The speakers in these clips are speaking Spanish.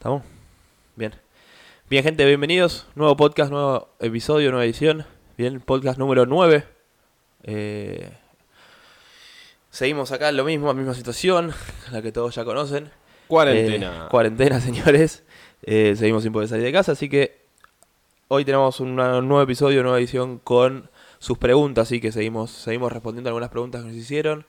¿Estamos? Bien. Bien, gente, bienvenidos. Nuevo podcast, nuevo episodio, nueva edición. Bien, podcast número 9. Eh, seguimos acá, lo mismo, la misma situación, la que todos ya conocen. Cuarentena. Eh, cuarentena, señores. Eh, seguimos sin poder salir de casa, así que hoy tenemos un nuevo episodio, nueva edición con sus preguntas, así que seguimos, seguimos respondiendo algunas preguntas que nos hicieron,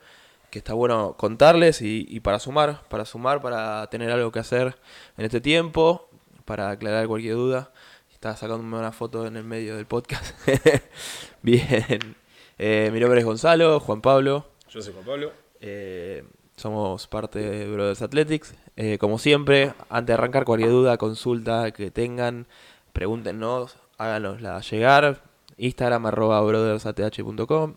que está bueno contarles y, y para sumar, para sumar, para tener algo que hacer en este tiempo, para aclarar cualquier duda. Estaba sacándome una foto en el medio del podcast. Bien. Eh, mi nombre es Gonzalo, Juan Pablo. Yo soy Juan Pablo. Eh, somos parte de Brothers Athletics. Eh, como siempre, antes de arrancar cualquier duda, consulta que tengan, pregúntenos, háganosla llegar. Instagram arroba brothersath.com.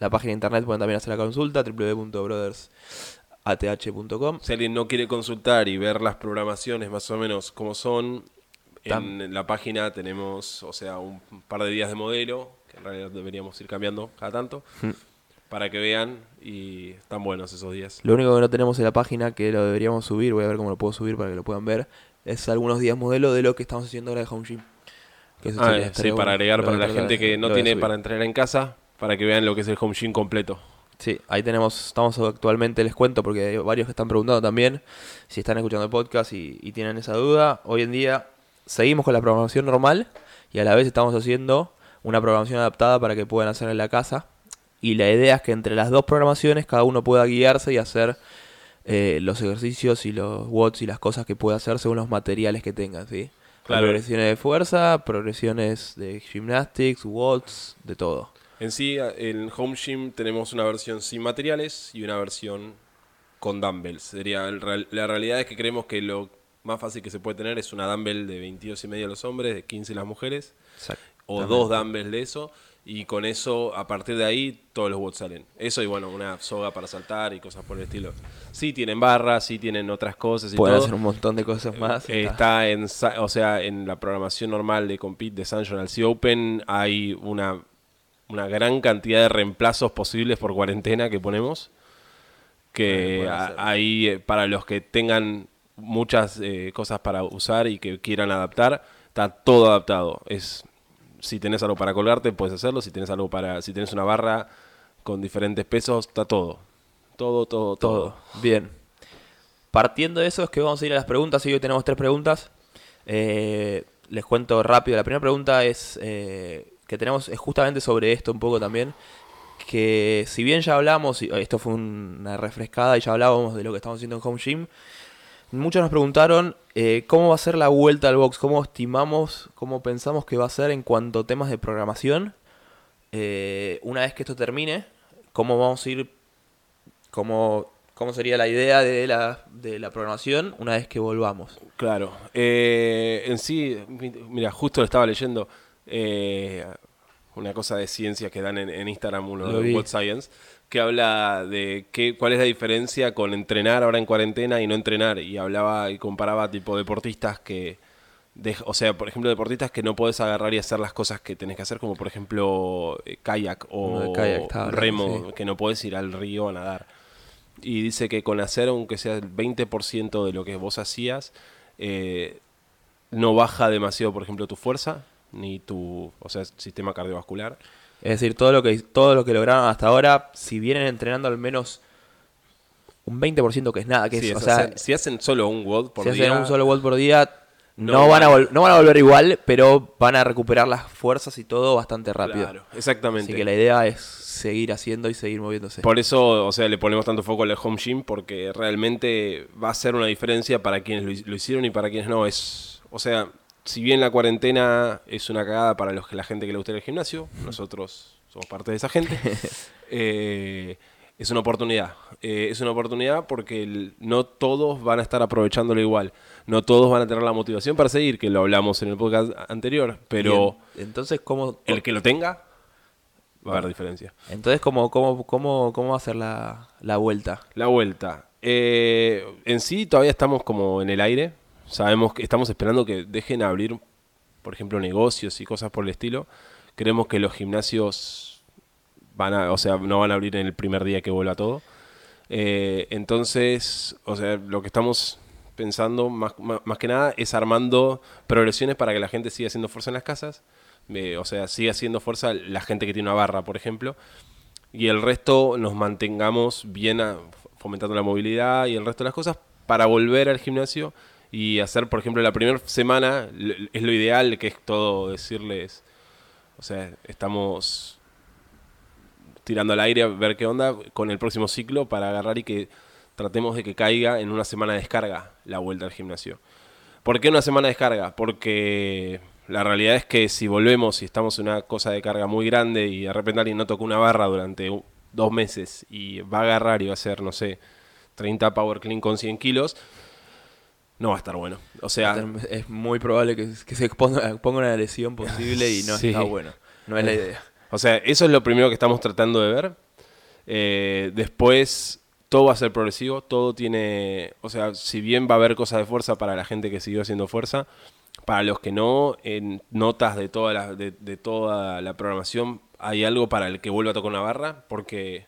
La página de internet pueden también hacer la consulta, www.brothersath.com. Si alguien no quiere consultar y ver las programaciones más o menos como son, Tam- en la página tenemos, o sea, un par de días de modelo, que en realidad deberíamos ir cambiando cada tanto, Mm. para que vean y están buenos esos días. Lo único que no tenemos en la página, que lo deberíamos subir, voy a ver cómo lo puedo subir para que lo puedan ver, es algunos días modelo de lo que estamos haciendo ahora de Home Gym. Que eso Ah, sí, para agregar para la gente que no tiene para entrenar en casa, para que vean lo que es el home gym completo. Sí, ahí tenemos, estamos actualmente, les cuento, porque hay varios que están preguntando también si están escuchando el podcast y, y tienen esa duda. Hoy en día seguimos con la programación normal y a la vez estamos haciendo una programación adaptada para que puedan hacer en la casa. Y la idea es que entre las dos programaciones cada uno pueda guiarse y hacer eh, los ejercicios y los watts y las cosas que pueda hacer según los materiales que tengan, ¿sí? Claro. Progresiones de fuerza, progresiones de gymnastics, watts, de todo. En sí, en Home Gym tenemos una versión sin materiales y una versión con dumbbells. Sería el la realidad es que creemos que lo más fácil que se puede tener es una dumbbell de 22 y medio los hombres, de 15 las mujeres, o dos dumbbells de eso, y con eso, a partir de ahí, todos los watts salen. Eso y bueno, una soga para saltar y cosas por el estilo. Sí tienen barras, sí tienen otras cosas y Pueden todo. hacer un montón de cosas más. Eh, está. En, o sea, en la programación normal de Compete de San Journal Sea Open hay una, una gran cantidad de reemplazos posibles por cuarentena que ponemos. Que ahí eh, para los que tengan muchas eh, cosas para usar y que quieran adaptar, está todo adaptado. Es si tenés algo para colgarte, puedes hacerlo. Si tenés algo para, si tenés una barra con diferentes pesos, está todo. Todo, todo, todo. Todo. Bien. Partiendo de eso es que vamos a ir a las preguntas. Y hoy tenemos tres preguntas. Eh, les cuento rápido. La primera pregunta es eh, que tenemos es justamente sobre esto un poco también. Que si bien ya hablamos, esto fue una refrescada y ya hablábamos de lo que estamos haciendo en Home Gym, muchos nos preguntaron eh, cómo va a ser la vuelta al box, cómo estimamos, cómo pensamos que va a ser en cuanto a temas de programación. Eh, una vez que esto termine, cómo vamos a ir cómo, cómo sería la idea de la, de la programación una vez que volvamos. Claro. Eh, en sí, mi- mira, justo lo estaba leyendo eh, una cosa de ciencia que dan en, en Instagram, uno Lo de. What Science, que habla de qué, cuál es la diferencia con entrenar ahora en cuarentena y no entrenar. Y hablaba y comparaba tipo deportistas que, dej- o sea, por ejemplo, deportistas que no podés agarrar y hacer las cosas que tenés que hacer, como por ejemplo eh, kayak de o kayak remo, sí. que no podés ir al río a nadar. Y dice que con hacer, aunque sea el 20% de lo que vos hacías, eh, no baja demasiado, por ejemplo, tu fuerza, ni tu, o sea, sistema cardiovascular. Es decir, todo lo que todo lo que lograron hasta ahora, si vienen entrenando al menos un 20% que es nada, que Sí, es, o es sea, hacer- si hacen solo un WOD por si día, hacen un solo volt por día, no, no van a van- no van a volver igual, pero van a recuperar las fuerzas y todo bastante rápido. Claro, exactamente. Así que la idea es seguir haciendo y seguir moviéndose. Por eso, o sea, le ponemos tanto foco al home gym porque realmente va a ser una diferencia para quienes lo, lo hicieron y para quienes no. Es, o sea, si bien la cuarentena es una cagada para los que la gente que le gusta ir al gimnasio, nosotros somos parte de esa gente. eh, es una oportunidad. Eh, es una oportunidad porque el- no todos van a estar aprovechándolo igual. No todos van a tener la motivación para seguir, que lo hablamos en el podcast anterior. Pero Bien, entonces cómo el que lo tenga, va a haber diferencia. entonces cómo cómo cómo cómo va a ser la, la vuelta? La vuelta. Eh, en sí todavía estamos como en el aire. Sabemos que estamos esperando que dejen abrir, por ejemplo, negocios y cosas por el estilo. Creemos que los gimnasios van a, o sea, no van a abrir en el primer día que vuelva todo. Eh, entonces, o sea, lo que estamos pensando más, más, más que nada es armando progresiones para que la gente siga haciendo fuerza en las casas. Eh, o sea, siga haciendo fuerza la gente que tiene una barra, por ejemplo. Y el resto nos mantengamos bien a- fomentando la movilidad y el resto de las cosas para volver al gimnasio y hacer, por ejemplo, la primera semana es lo ideal, que es todo decirles, o sea, estamos tirando al aire a ver qué onda con el próximo ciclo para agarrar y que tratemos de que caiga en una semana de descarga la vuelta al gimnasio. ¿Por qué una semana de descarga? Porque la realidad es que si volvemos y estamos en una cosa de carga muy grande y de repente alguien no tocó una barra durante dos meses y va a agarrar y va a hacer, no sé, 30 power clean con 100 kilos, no va a estar bueno. O sea, es muy probable que, que se ponga, ponga una lesión posible y no Sí. está bueno. No es la idea. O sea, eso es lo primero que estamos tratando de ver. Eh, después, todo va a ser progresivo, todo tiene, o sea, si bien va a haber cosas de fuerza para la gente que siguió haciendo fuerza, para los que no, en notas de toda la, de, de toda la programación, hay algo para el que vuelva a tocar una barra, porque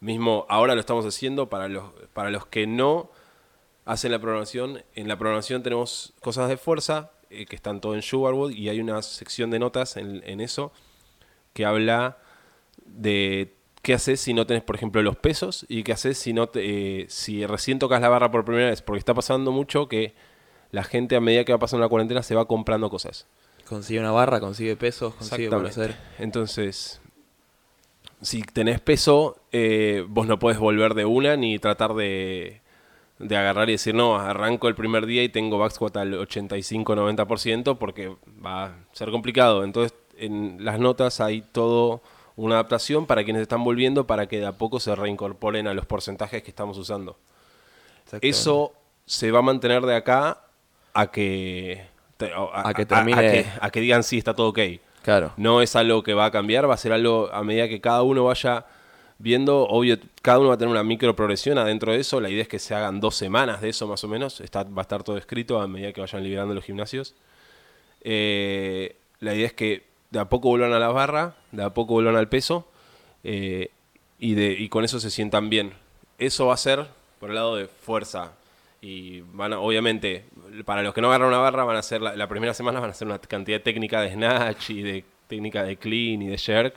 mismo ahora lo estamos haciendo, para los, para los que no hacen la programación, en la programación tenemos cosas de fuerza, eh, que están todo en Sugarwood, y hay una sección de notas en, en eso, que habla de qué haces si no tenés, por ejemplo, los pesos y qué haces si no te, eh, si recién tocas la barra por primera vez, porque está pasando mucho que la gente a medida que va pasando la cuarentena se va comprando cosas. Consigue una barra, consigue pesos, consigue hacer. Entonces, si tenés peso, eh, vos no podés volver de una ni tratar de, de agarrar y decir, no, arranco el primer día y tengo back squat al 85-90% porque va a ser complicado. Entonces, en las notas hay todo una adaptación para quienes están volviendo para que de a poco se reincorporen a los porcentajes que estamos usando. Eso se va a mantener de acá a que, te- A que termine- a que, a que digan sí, está todo ok. Claro. No es algo que va a cambiar, va a ser algo a medida que cada uno vaya viendo. Obvio, cada uno va a tener una micro progresión adentro de eso. La idea es que se hagan dos semanas de eso más o menos. Está, va a estar todo escrito a medida que vayan liberando los gimnasios. Eh, la idea es que de a poco vuelvan a la barra, de a poco vuelvan al peso eh, y, de, y con eso se sientan bien. Eso va a ser por el lado de fuerza. Y van obviamente, para los que no agarran una barra, van a hacer la, la primera semana van a hacer una cantidad de técnica de snatch y de técnica de clean y de jerk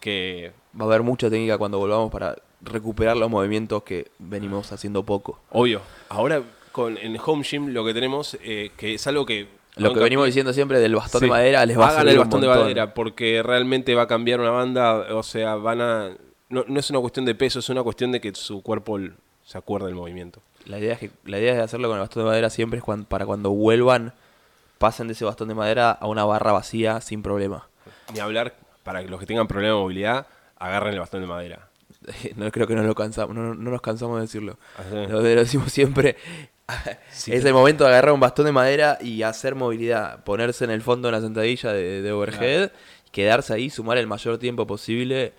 que Va a haber mucha técnica cuando volvamos para recuperar los movimientos que venimos haciendo poco. Obvio. Ahora con en Home Gym lo que tenemos, eh, que es algo que... Lo que venimos diciendo siempre del bastón de madera les va a Hagan servir el un bastón de montón. madera porque realmente va a cambiar una banda, o sea, van a... No, no es una cuestión de peso, es una cuestión de que su cuerpo se acuerde del movimiento. La idea, es que, la idea de hacerlo con el bastón de madera siempre es cuan- para cuando vuelvan, pasen de ese bastón de madera a una barra vacía sin problema. Ni hablar, para que los que tengan problemas de movilidad, agarren el bastón de madera. No creo que no lo cansamos, no, no nos cansamos de decirlo. Lo, lo decimos siempre. Sí. es el momento de agarrar un bastón de madera y hacer movilidad. Ponerse en el fondo de una sentadilla de, de overhead, quedarse ahí, sumar el mayor tiempo posible,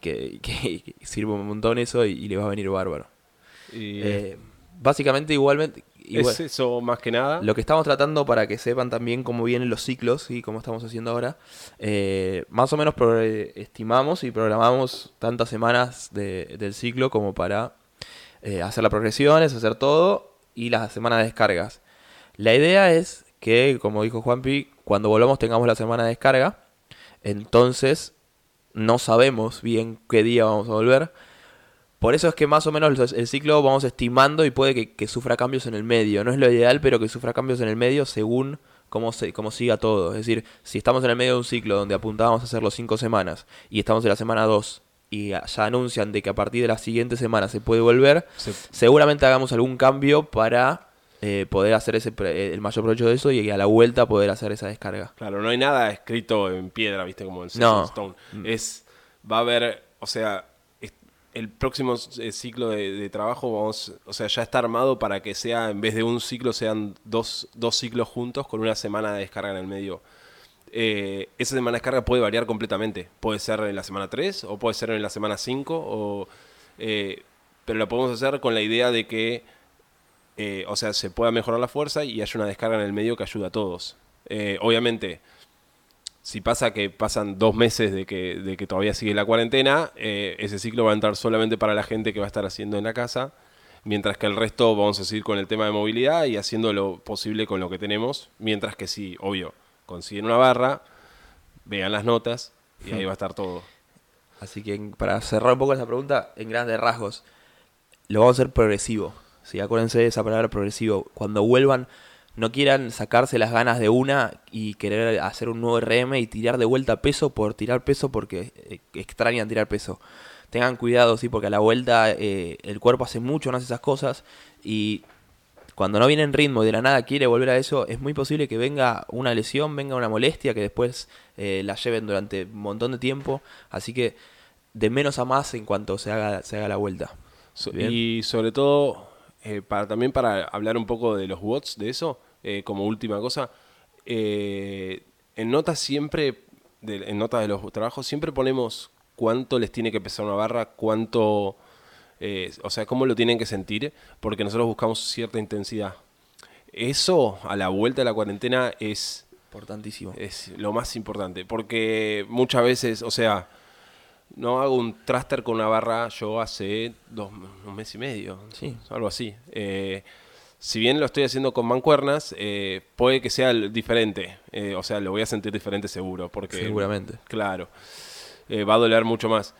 que, que- que sirve un montón eso y, y le va a venir bárbaro. Y Eh, básicamente, igualmente, es eso más que nada. lo que estamos tratando para que sepan también cómo vienen los ciclos y cómo estamos haciendo ahora, eh, más o menos estimamos y programamos tantas semanas de- del ciclo como para eh, hacer las progresiones, hacer todo y las semanas de descargas. La idea es que, como dijo Juanpi, cuando volvamos tengamos la semana de descarga, entonces no sabemos bien qué día vamos a volver. Por eso es que más o menos el, ciclo vamos estimando y puede que, que sufra cambios en el medio. No es lo ideal, pero que sufra cambios en el medio según cómo, se, cómo siga todo. Es decir, si estamos en el medio de un ciclo donde apuntábamos a hacerlo cinco semanas y estamos en la semana 2 y ya anuncian de que a partir de la siguiente semana se puede volver, Se- seguramente hagamos algún cambio para eh, poder hacer ese pre- el mayor provecho de eso y a la vuelta poder hacer esa descarga. Claro, no hay nada escrito en piedra, viste, como el Set No. Stone. Es, va a haber, o sea, el próximo eh, ciclo de, trabajo, vamos, o sea, ya está armado para que sea, en vez de un ciclo, sean dos, dos ciclos juntos con una semana de descarga en el medio. Eh, esa semana de descarga puede variar completamente. Puede ser en la semana 3 o puede ser en la semana 5, o, eh, pero lo podemos hacer con la idea de que o sea, se pueda mejorar la fuerza y haya una descarga en el medio que ayuda a todos. Obviamente, si pasa que pasan dos meses de que, de que todavía sigue la cuarentena, eh, ese ciclo va a entrar solamente para la gente que va a estar haciendo en la casa. Mientras que el resto vamos a seguir con el tema de movilidad y haciendo lo posible con lo que tenemos. Mientras que sí, obvio, consiguen una barra, vean las notas y ahí va a estar todo. Así que para cerrar un poco esa pregunta, en grandes rasgos, lo vamos a hacer progresivo. ¿sí? Acuérdense de esa palabra progresivo. Cuando vuelvan, no quieran sacarse las ganas de una y querer hacer un nuevo RM y tirar de vuelta peso por tirar peso porque eh, extrañan tirar peso. Tengan cuidado, sí, porque a la vuelta eh, el cuerpo hace mucho, no hace esas cosas y cuando no viene en ritmo y de la nada quiere volver a eso, es muy posible que venga una lesión, venga una molestia, que después eh, la lleven durante un montón de tiempo. Así que de menos a más en cuanto se haga, se haga la vuelta. Bien. y sobre todo, eh, para, también para hablar un poco de los watts de eso, eh, como última cosa, eh, en notas siempre, de- en notas de los trabajos, siempre ponemos cuánto les tiene que pesar una barra, cuánto, o sea, cómo lo tienen que sentir, porque nosotros buscamos cierta intensidad. Eso, a la vuelta de la cuarentena, es Importantísimo. es lo más importante, porque muchas veces, o sea, no hago un thruster con una barra yo hace dos, un mes y medio, Sí. algo así. Eh, si bien lo estoy haciendo con mancuernas, eh, puede que sea diferente, eh, o sea, lo voy a sentir diferente seguro, porque... Seguramente. Claro, eh, va a doler mucho más.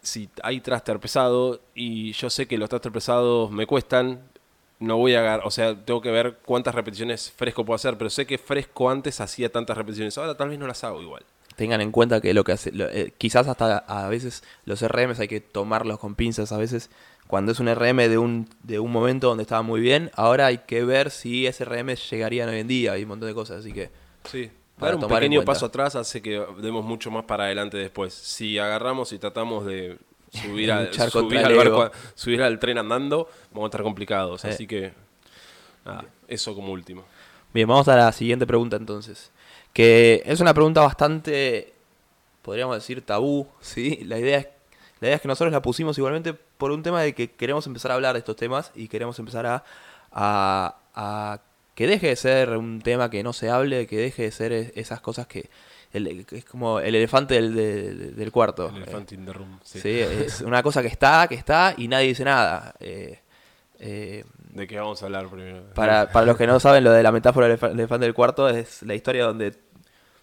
Si hay thruster pesado y yo sé que los thruster pesados me cuestan, no voy a agarrar, o sea, tengo que ver cuántas repeticiones fresco puedo hacer, pero sé que fresco antes hacía tantas repeticiones, ahora tal vez no las hago igual. Tengan en cuenta que lo que hace, lo- eh, quizás hasta a veces los RMs hay que tomarlos con pinzas. A veces cuando es un RM de un, de un momento donde estaba muy bien, ahora hay que ver si ese RM llegarían hoy en día y un montón de cosas. Así que Sí, dar un pequeño paso atrás hace que demos mucho más para adelante después. Si agarramos y tratamos de subir, al, subir, al ego. barco, a- subir al tren andando, vamos a estar complicados. Eh. Así que, nada, eso como último. Bien, vamos a la siguiente pregunta entonces. Que es una pregunta bastante, podríamos decir, tabú, ¿sí? La idea es, la idea es que nosotros la pusimos igualmente por un tema de que queremos empezar a hablar de estos temas y queremos empezar a, a, a que deje de ser un tema que no se hable, que deje de ser es- esas cosas que, el- es como el elefante del, del- del cuarto. El elefante in the room. sí. Sí, es una cosa que está, que está y nadie dice nada. Eh, eh, ¿De qué vamos a hablar primero? para, para los que no saben, lo de la metáfora del elefa- elefante del cuarto es la historia donde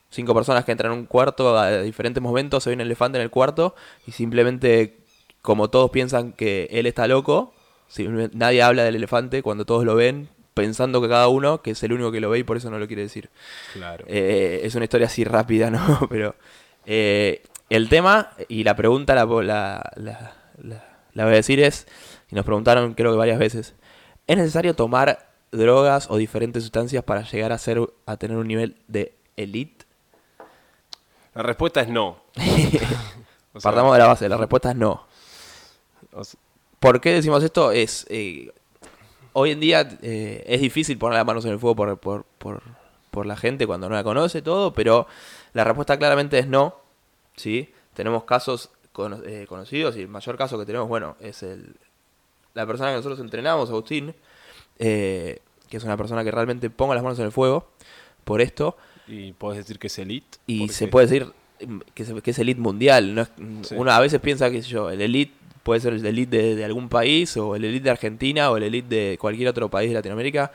cinco personas que entran en un cuarto a diferentes momentos, se ve un elefante en el cuarto y simplemente, como todos piensan que él está loco, nadie habla del elefante cuando todos lo ven, pensando que cada uno, que es el único que lo ve y por eso no lo quiere decir. Claro. Eh, es una historia así rápida, ¿no? Pero eh, el tema y la pregunta la, la- la voy a decir es, y nos preguntaron creo que varias veces, ¿es necesario tomar drogas o diferentes sustancias para llegar a ser a tener un nivel de elite? La respuesta es no. O sea, Partamos de la base, la respuesta es no. ¿Por qué decimos esto? Es eh, hoy en día eh, es difícil poner las manos en el fuego por, por, por, por la gente cuando no la conoce todo, pero la respuesta claramente es no. ¿sí? Tenemos casos eh, conocidos y el mayor caso que tenemos, bueno, es el, la persona que nosotros entrenamos, Agustín, eh, que es una persona que realmente ponga las manos en el fuego por esto y puedes decir que es elite. y se puede decir que, es elite mundial. No es- Sí. Uno a veces piensa que yo, el elite puede ser el elite de, de algún país, o el elite de Argentina, o el elite de cualquier otro país de Latinoamérica,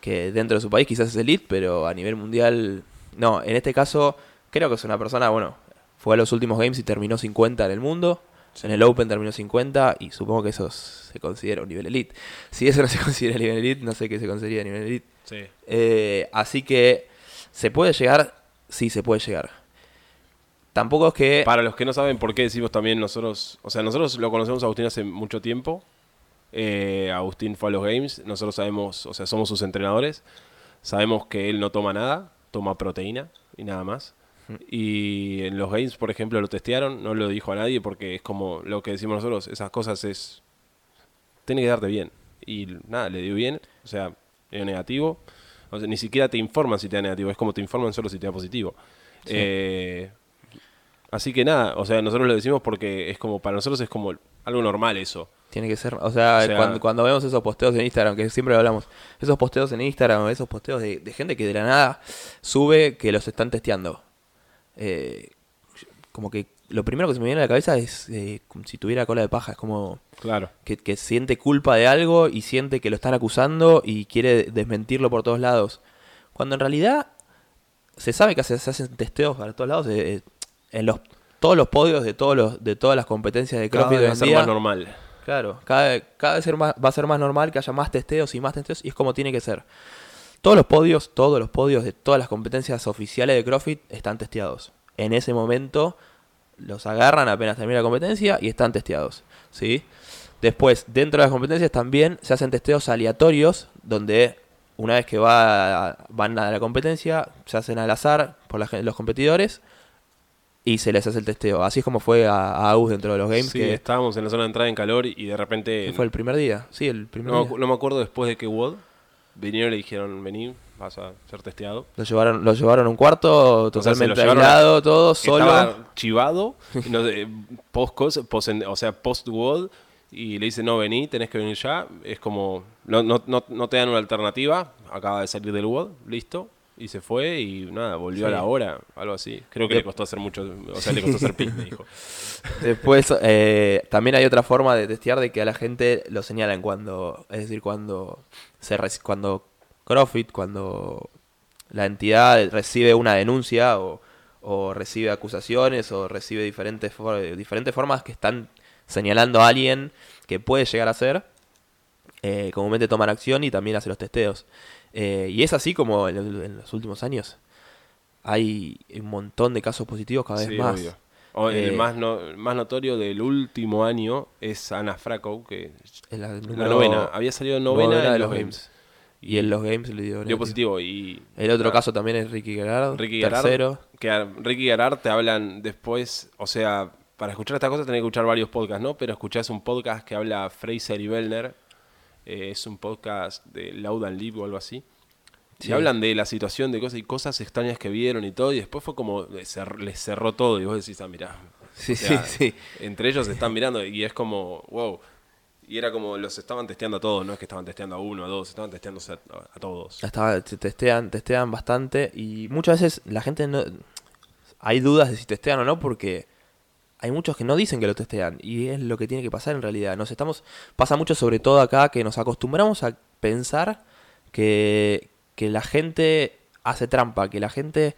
que dentro de su país quizás es elite, pero a nivel mundial, no. En este caso, creo que es una persona, bueno, fue a los últimos games y terminó 50 en el mundo. En el Open terminó 50 y supongo que eso se considera un nivel elite. Si eso no se considera nivel elite, no sé qué se considera nivel elite. Sí. Eh, así que se puede llegar, sí se puede llegar. Tampoco es que... Para los que no saben por qué decimos también nosotros, o sea, nosotros lo conocemos a Agustín hace mucho tiempo. Eh, Agustín fue a los games, nosotros sabemos, o sea, somos sus entrenadores. Sabemos que él no toma nada, toma proteína y nada más. Y en los games, por ejemplo, lo testearon, no lo dijo a nadie porque es como lo que decimos nosotros, esas cosas es... Tiene que darte bien. Y nada, le dio bien, o sea, dio negativo. O sea, ni siquiera te informan si te da negativo, es como te informan solo si te da positivo. Sí. Eh, Así que nada, o sea, nosotros lo decimos porque es como, para nosotros es como algo normal eso. Tiene que ser, o sea, O sea- cuando, cuando vemos esos posteos en Instagram, que siempre hablamos, esos posteos en Instagram, esos posteos de, de gente que de la nada sube que los están testeando. Eh, como que lo primero que se me viene a la cabeza es eh, como si tuviera cola de paja. Es como Claro. que, que siente culpa de algo y siente que lo están acusando y quiere desmentirlo por todos lados. Cuando en realidad se sabe que se, se hacen testeos para todos lados. eh, eh, en los todos los podios de todos los de todas las competencias de Cada CrossFit vez hoy va a ser día, más normal. Claro, cada, cada vez ser más- va a ser más normal que haya más testeos y más testeos y es como tiene que ser. Todos los podios, todos los podios de todas las competencias oficiales de CrossFit están testeados. En ese momento los agarran apenas termina la competencia y están testeados. ¿sí? Después, dentro de las competencias también se hacen testeos aleatorios donde una vez que va, van a la competencia se hacen al azar por la los competidores y se les hace el testeo. Así es como fue a, a Agus dentro de los games Sí, que estábamos en la zona de entrada en calor y de repente. fue el primer día. Sí, el primer no, día. me acu- no me acuerdo después de que WOD vinieron y le dijeron: Vení, vas a ser testeado. Lo llevaron, lo llevaron a un cuarto totalmente llevaron aislado, todo solo. Chivado, no sé, post, post o sea, post WOD, y le dice: No, vení, tenés que venir ya. Es como: No, no, no, no te dan una alternativa. Acaba de salir del WOD, listo. Y se fue y nada, volvió a la hora, algo así. Creo que De- le costó hacer mucho, o sea, le costó hacer pin, me dijo. Después, eh, también hay otra forma de testear de que a la gente lo señalan cuando, es decir, cuando se cuando CrossFit, cuando la entidad recibe una denuncia o, o recibe acusaciones o recibe diferentes, for- diferentes formas que están señalando a alguien que puede llegar a ser, eh, comúnmente toman acción y también hace los testeos. Eh, y es así como en, los últimos años hay un montón de casos positivos cada vez Sí, más. obvio. O el Eh, más, no- más notorio del último año es Ana Frakow, que Es la, novena. Había salido novena, novena en de los los games. Y en los games le dio, Dio positivo. Y El otro caso también es Ricky Gerard, Ricky Garard, tercero. que a Ricky Garard te hablan después, o sea, para escuchar esta cosa tenés que escuchar varios podcasts, ¿no? Pero escuchás un podcast que habla Fraser y Bellner, eh, es un podcast de Loud and Live o algo así. Y hablan de la situación, de cosas y cosas extrañas que vieron y todo, y después fue como, les cer- les cerró todo, y vos decís, ah, mirá. Sí, O sea, sí, sí. Entre ellos se están mirando y es como, wow. Y era como, los estaban testeando a todos, no es que estaban testeando a uno, a dos, estaban testeándose a, todos. Estaba, te- testean, testean bastante y muchas veces la gente no... Hay dudas de si testean o no porque hay muchos que no dicen que lo testean y es lo que tiene que pasar en realidad. Nos estamos... Pasa mucho sobre todo acá que nos acostumbramos a pensar que, que la gente hace trampa, que la gente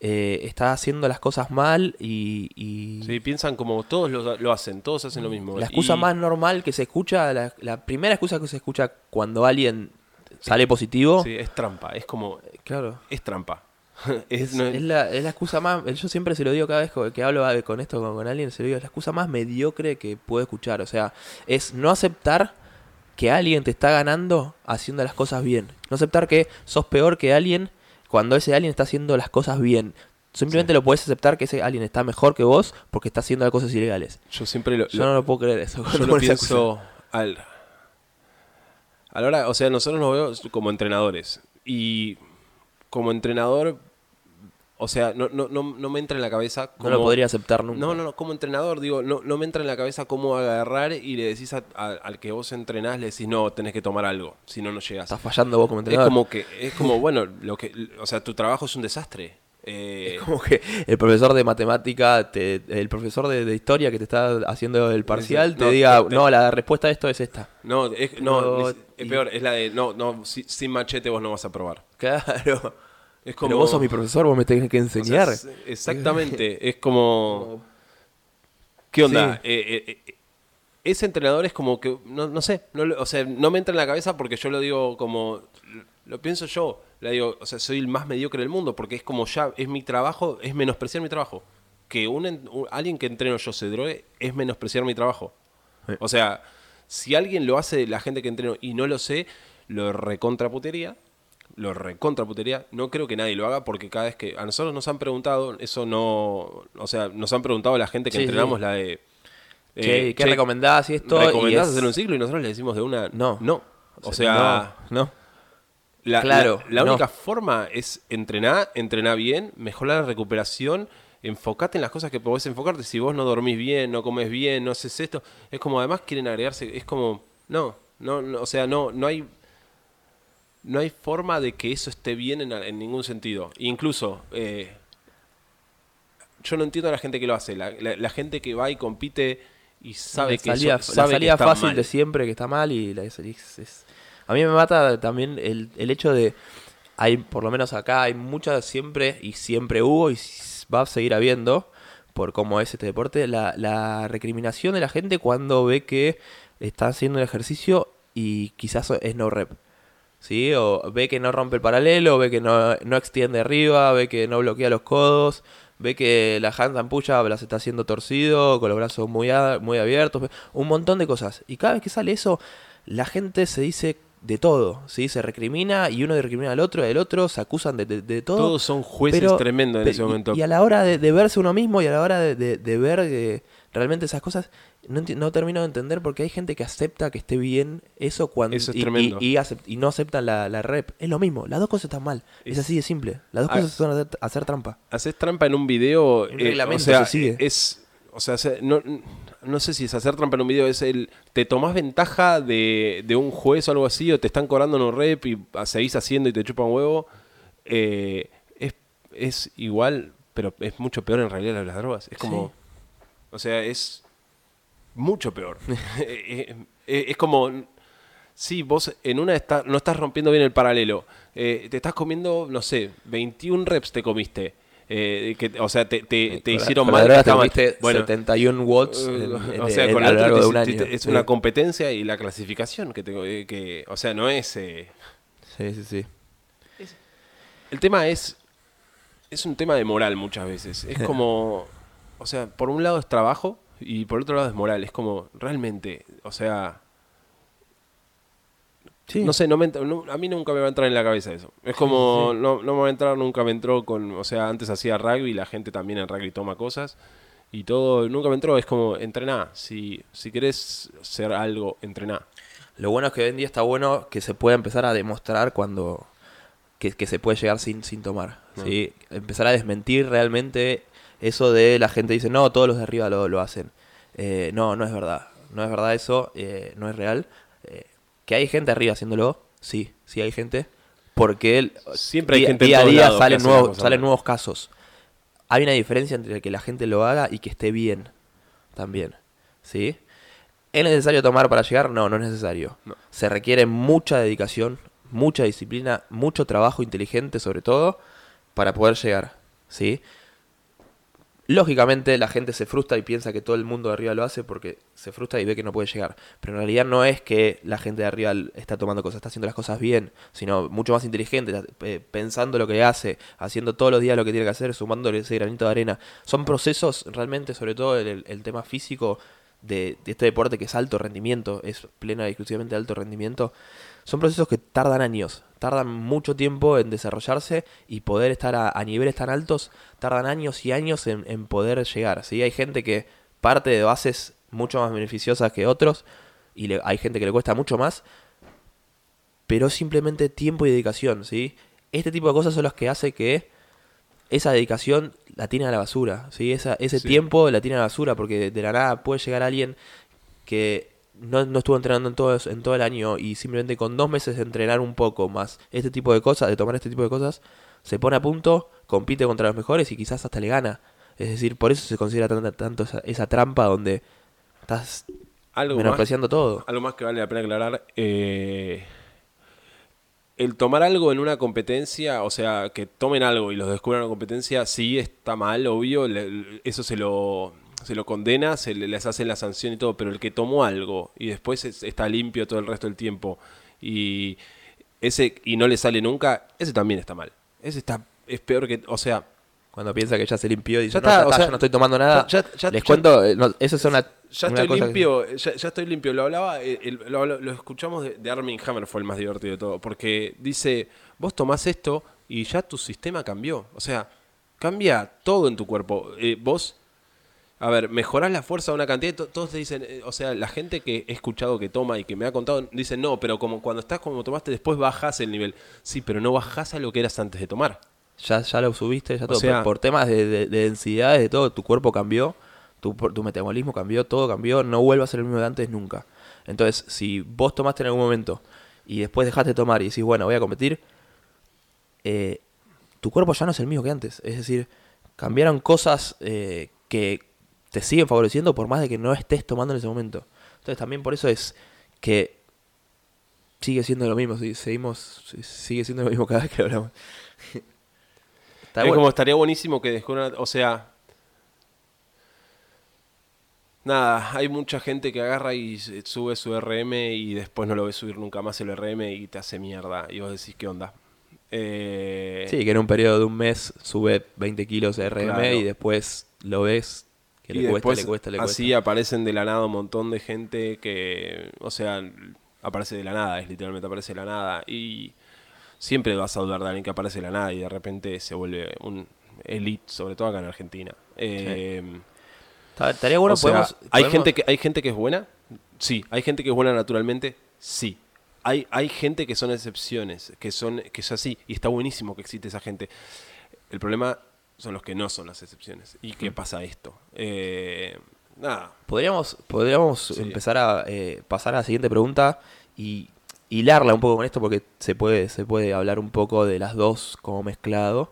eh, está haciendo las cosas mal y... y- Sí, piensan como todos lo, lo hacen, todos hacen lo mismo. La excusa Y- más normal que se escucha, la, la primera excusa que se escucha cuando alguien sale positivo, Sí, es trampa, es como, claro. es trampa. es, no- Es la, es la excusa más, yo siempre se lo digo cada vez que que hablo eh, con esto con, con alguien, se lo digo, es la excusa más mediocre que puedo escuchar. O sea, es no aceptar que alguien te está ganando haciendo las cosas bien. No aceptar que sos peor que alguien cuando ese alguien está haciendo las cosas bien. Simplemente Sí. lo puedes aceptar que ese alguien está mejor que vos porque está haciendo las cosas ilegales. yo siempre lo, Yo lo- no lo puedo creer eso. yo lo pienso al, a la hora, o sea, nosotros nos vemos como entrenadores. Y como entrenador, o sea, no, no, no, no me entra en la cabeza No lo cómo- podría aceptar nunca. No, no, no, como entrenador, digo, no, no me entra en la cabeza cómo agarrar y le decís a- a- al que vos entrenás, le decís, no, tenés que tomar algo, si no, no llegas. Estás fallando vos como Es entrenador. como que, es como, bueno, lo que, o sea, tu trabajo es un desastre. Eh, Es como que el profesor de matemática, te- el profesor de, de historia que te está haciendo el parcial, te no, diga, te- no, la respuesta a esto es esta. no, es, no, No, es, es peor, es la de, no, no, si- sin machete vos no vas a probar. Claro. Es como, Pero vos sos mi profesor, vos me tenés que o sea, enseñar. es- exactamente, es como, ¿qué onda? Sí. Eh, eh, eh, ese entrenador es como que, no, no sé, no, o sea, no me entra en la cabeza porque yo lo digo como, lo pienso yo, le digo, o sea, soy el más mediocre del mundo porque es como ya, es mi trabajo, es menospreciar mi trabajo. Que un, en- un- alguien que entreno yo se drogue es menospreciar mi trabajo. Sí. O sea, si alguien lo hace, la gente que entreno y no lo sé, lo recontraputería. Lo recontraputería. No creo que nadie lo haga porque cada vez que a nosotros nos han preguntado, eso no. O sea, nos han preguntado la gente que Sí, entrenamos sí. la de. Che, eh, ¿qué che, recomendás y esto? ¿Recomendás Y es- hacer un ciclo? Y nosotros le decimos de una. No. No. O sea, no, no. la, Claro, la, la no. única forma es entrenar, entrenar bien, mejorar la recuperación, enfocate en las cosas que podés enfocarte. Si vos no dormís bien, no comes bien, no haces esto, es como además quieren agregarse, es como, no, no, no, o sea, no, no hay, no hay forma de que eso esté bien en, en ningún sentido. Incluso, eh, yo no entiendo a la gente que lo hace. La, la- la gente que va y compite y sabe la que salida, eso- la que salida está fácil mal. de siempre que está mal y la es- a mí me mata también el, el hecho de hay por lo menos acá hay muchas siempre y siempre hubo y va a seguir habiendo por cómo es este deporte la, la recriminación de la gente cuando ve que está haciendo un ejercicio y quizás es no rep ¿sí? O ve que no rompe el paralelo, ve que no, no extiende arriba, ve que no bloquea los codos, ve que la handstand push-up las está haciendo torcido, con los brazos muy, a- muy abiertos, un montón de cosas. Y cada vez que sale eso, la gente se dice de todo, ¿sí? Se recrimina y uno recrimina al otro, y el otro se acusan de, de- de todo. Todos son jueces pero- tremendos en ese momento. Y, a la hora de, de verse uno mismo y a la hora de, de- de ver eh, realmente esas cosas, no, no termino de entender porque hay gente que acepta que esté bien eso cuando Eso es y, y- no aceptan la, la rep. Es lo mismo, las dos cosas están mal. Es, Es- así de simple. Las dos Ah. cosas son hacer, hacer trampa. Haces trampa en un video. Un eh, reglamento o sea, se sigue. es. O sea, se- no, no sé si es hacer trampa en un video, es el. Te tomás ventaja de, de un juez o algo así, o te están cobrando en un rep y seguís haciendo y te chupan huevo. eh, es, es igual, pero es mucho peor en realidad las drogas. Es como. O sea, es mucho peor. Eh, eh, es como. Sí, vos en una está- no estás rompiendo bien el paralelo. Eh, te estás comiendo, no sé, 21 reps te comiste. Eh, que, o sea, te, hicieron la mal. te metiste bueno, 71 watts en- en- o sea, en- con a lo largo de un año. es Sí. una competencia y la clasificación que tengo. eh, que, o sea, no es. eh, Sí, sí, sí. el tema es. Es un tema de moral muchas veces. Es como. O sea, por un lado es trabajo y por otro lado es moral. Es como, realmente, o sea. Sí. No sé, no me entra- no- a mí nunca me va a entrar en la cabeza eso. Es como, sí. No, no me va a entrar, nunca me entró con. O sea, antes hacía rugby, la gente también en rugby toma cosas. Y todo, nunca me entró. Es como, entrená. Si, si querés ser algo, entrená. Lo bueno es que hoy en día está bueno que se pueda empezar a demostrar cuando que, que se puede llegar sin, sin tomar. ¿sí? Empezar a desmentir realmente eso de la gente dice, no, todos los de arriba lo, lo hacen. Eh, no, no es verdad. No es verdad eso, eh, no es real. Eh, que hay gente arriba haciéndolo, sí, sí hay gente. Porque él, Siempre hay día, gente en día a día salen, nuevos, salen nuevos casos. Hay una diferencia entre que la gente lo haga y que esté bien también. ¿Sí? ¿Es necesario tomar para llegar? No, no es necesario. No. Se requiere mucha dedicación, mucha disciplina, mucho trabajo inteligente sobre todo para poder llegar. ¿Sí? Lógicamente la gente se frustra y piensa que todo el mundo de arriba lo hace porque se frustra y ve que no puede llegar. Pero en realidad no es que la gente de arriba está tomando cosas, está haciendo las cosas bien, sino mucho más inteligente, eh, pensando lo que hace, haciendo todos los días lo que tiene que hacer, sumándole ese granito de arena. Son procesos realmente, sobre todo el, el tema físico de, de este deporte que es alto rendimiento, es plena y exclusivamente alto rendimiento. Son procesos que tardan años, tardan mucho tiempo en desarrollarse y poder estar a, a niveles tan altos, tardan años y años en, en poder llegar. ¿sí? Hay gente que parte de bases mucho más beneficiosas que otros y le- hay gente que le cuesta mucho más, pero simplemente tiempo y dedicación. ¿sí? Este tipo de cosas son las que hace que esa dedicación la tiene a la basura. ¿sí? Esa, ese Sí. tiempo la tiene a la basura porque de la nada puede llegar alguien que no, no estuvo entrenando en todo, en todo el año y simplemente con dos meses de entrenar un poco más este tipo de cosas, de tomar este tipo de cosas, se pone a punto, compite contra los mejores y quizás hasta le gana. Es decir, por eso se considera tanta- tanto esa, esa trampa donde estás Algo más, menospreciando todo. algo más que vale la pena aclarar. eh, el tomar algo en una competencia, o sea, que tomen algo y los descubran en una competencia, sí está mal, obvio. le- eso se lo, se lo condena, se le- les hacen la sanción y todo. Pero el que tomó algo y después es- está limpio todo el resto del tiempo y, ese, y no le sale nunca, ese también está mal. Ese está, es peor que. O sea, Cuando piensa que ya se limpió y dice, Ya no, está, ya o sea, yo no estoy tomando nada. ya- ya- Les cuento, eh, no, eso es una, Ya una estoy cosa limpio, ya, ya estoy limpio. Lo hablaba, eh, el- lo, escuchamos de, de Armin Hammer, fue el más divertido de todo. Porque dice, vos tomás esto y ya tu sistema cambió. O sea, cambia todo en tu cuerpo. Eh, vos, a ver, mejorás la fuerza de una cantidad. to- Todos te dicen, eh, o sea, la gente que he escuchado que toma y que me ha contado, dicen, no, pero como cuando estás como tomaste, después bajás el nivel. Sí, pero no bajás a lo que eras antes de tomar. ya, ya lo subiste, ya todo. sea- por, por temas de, de- de densidades, de todo, tu cuerpo cambió, tu, tu metabolismo cambió, todo cambió, no vuelve a ser el mismo de antes nunca. Entonces, si vos tomaste en algún momento y después dejaste de tomar y decís, bueno, voy a competir, eh, tu cuerpo ya no es el mismo que antes. Es decir, cambiaron cosas eh, que te siguen favoreciendo por más de que no estés tomando en ese momento. Entonces también por eso es que sigue siendo lo mismo, si seguimos, si- sigue siendo lo mismo cada vez que hablamos. Está es bueno. como estaría buenísimo que descubran, o sea, nada, hay mucha gente que agarra y sube su RM y después no lo ve subir nunca más el RM y te hace mierda y vos decís qué onda. Eh, Sí, que en un periodo de un mes sube 20 kilos de RM Claro. y después lo ves que y le cuesta, después le cuesta, le cuesta. así aparecen de la nada un montón de gente que, o sea, aparece de la nada, es literalmente aparece de la nada y siempre vas a dudar de alguien que aparece de la nada y de repente se vuelve un elite, sobre todo acá en Argentina. Eh, Estaría bueno, o sea, podemos, hay gente que hay gente que es buena, sí. Hay gente que es buena naturalmente, sí. Hay, hay gente que son excepciones, que son que es así y está buenísimo que existe esa gente. El problema son los que no son las excepciones y qué pasa esto. Eh, nada, Podríamos, podríamos Sí. empezar a eh, pasar a la siguiente pregunta y hilarla un poco con esto porque se puede, se puede hablar un poco de las dos como mezclado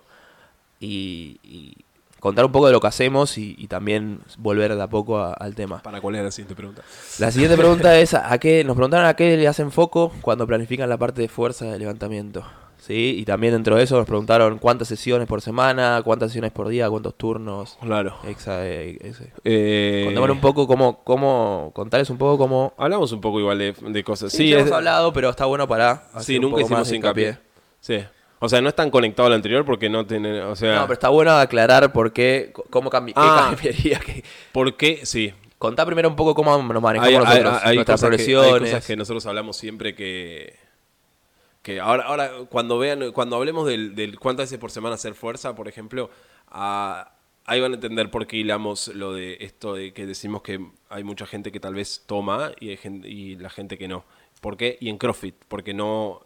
y, y contar un poco de lo que hacemos y, y también volver de a poco a- al tema. para cuál es la siguiente pregunta. La siguiente pregunta es ¿a qué nos preguntaron a qué le hacen foco cuando planifican la parte de fuerza de levantamiento? ¿Sí? Y también dentro de eso nos preguntaron cuántas sesiones por semana, cuántas sesiones por día, cuántos turnos. Claro. Exa, eh, ese. Eh, Contémosle un poco cómo, cómo, contarles un poco cómo... Hablamos un poco igual de, de cosas. Sí, Sí, ya es- hemos hablado, pero está bueno para sí un nunca hicimos hincapié. Sí. O sea, no es tan conectado al anterior porque no tienen, o sea, No, pero está bueno aclarar por qué, cómo cambi qué Ah. cambiaría. qué- ¿por qué? Sí. Contá primero un poco cómo nos manejamos Hay, nosotros, hay nuestras cosas que, hay progresiones. cosas que nosotros hablamos siempre que que ahora ahora cuando vean cuando hablemos del, del cuántas veces por semana hacer fuerza, por ejemplo, ah, ahí van a entender por qué hilamos lo de esto de que decimos que hay mucha gente que tal vez toma y, hay gen- y la gente que no. ¿Por qué? Y en CrossFit, porque no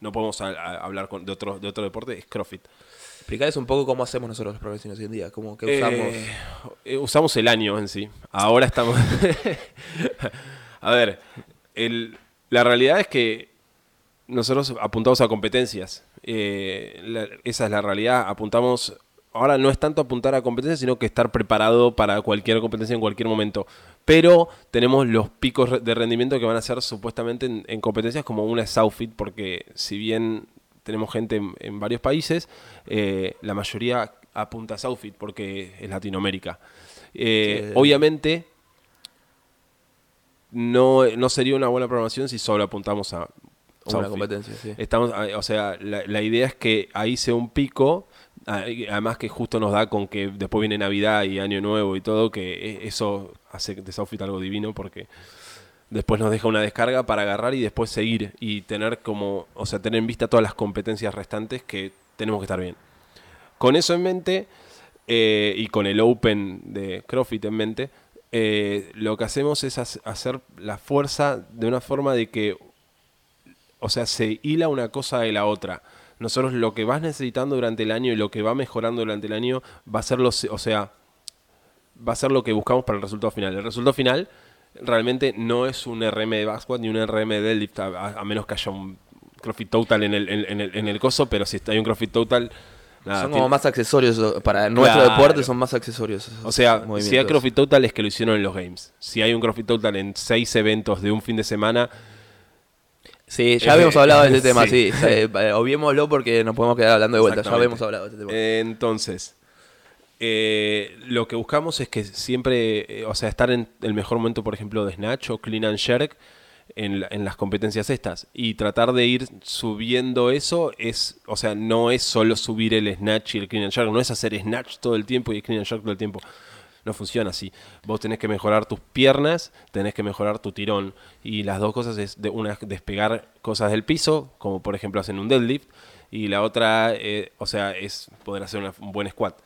no podemos a- a- hablar con- de otro de otro deporte, es CrossFit. Explicarles un poco cómo hacemos nosotros las progresiones hoy en día, cómo que usamos. Eh, eh, usamos el año en sí. Ahora estamos. a ver, el- la realidad es que nosotros apuntamos a competencias. Eh, la- esa es la realidad. Apuntamos. Ahora no es tanto apuntar a competencias, sino que estar preparado para cualquier competencia en cualquier momento. Pero tenemos los picos de rendimiento que van a ser supuestamente en, en competencias como una Southfit, porque si bien tenemos gente en, en varios países, eh, la mayoría apunta a Southfit porque es Latinoamérica. Eh, Sí. Obviamente, no, no sería una buena programación si solo apuntamos a una competencia, sí. Estamos, o sea, la, la idea es que ahí sea un pico, además que justo nos da con que después viene Navidad y Año Nuevo y todo, que e- eso hace de Southfit algo divino porque después nos deja una descarga para agarrar y después seguir y tener como, o sea, tener en vista todas las competencias restantes que tenemos que estar bien. Con eso en mente eh, y con el Open de CrossFit en mente, eh, lo que hacemos es hac- hacer la fuerza de una forma de que o sea, se hila una cosa de la otra. Nosotros lo que vas necesitando durante el año y lo que va mejorando durante el año va a ser lo, o sea, va a ser lo que buscamos para el resultado final. El resultado final realmente no es un RM de back squat ni un RM de deadlift, a, menos que haya un CrossFit Total en el, en, en el, en el coso, pero si hay un CrossFit Total, nada, son tiene- como más accesorios, para nuestro Claro. deporte son más accesorios. o sea, si hay. CrossFit Total es que lo hicieron en los Games. Si hay un CrossFit Total en seis eventos de un fin de semana, Sí, ya Eh, habíamos hablado de este tema, sí. sí. Eh, eh, obviémoslo porque nos podemos quedar hablando de vuelta. Ya habíamos hablado de este tema. Entonces, eh, lo que buscamos es que siempre, eh, o sea, estar en el mejor momento, por ejemplo, de Snatch o Clean and Jerk en, la- en las competencias estas. Y tratar de ir subiendo eso es, o sea, no es solo subir el Snatch y el Clean and Jerk, no es hacer Snatch todo el tiempo y Clean and Jerk todo el tiempo. No funciona así. Vos tenés que mejorar tus piernas, tenés que mejorar tu tirón. Y las dos cosas es de una es despegar cosas del piso, como por ejemplo hacen un deadlift, y la otra, eh, o sea, es poder hacer una- un buen squat.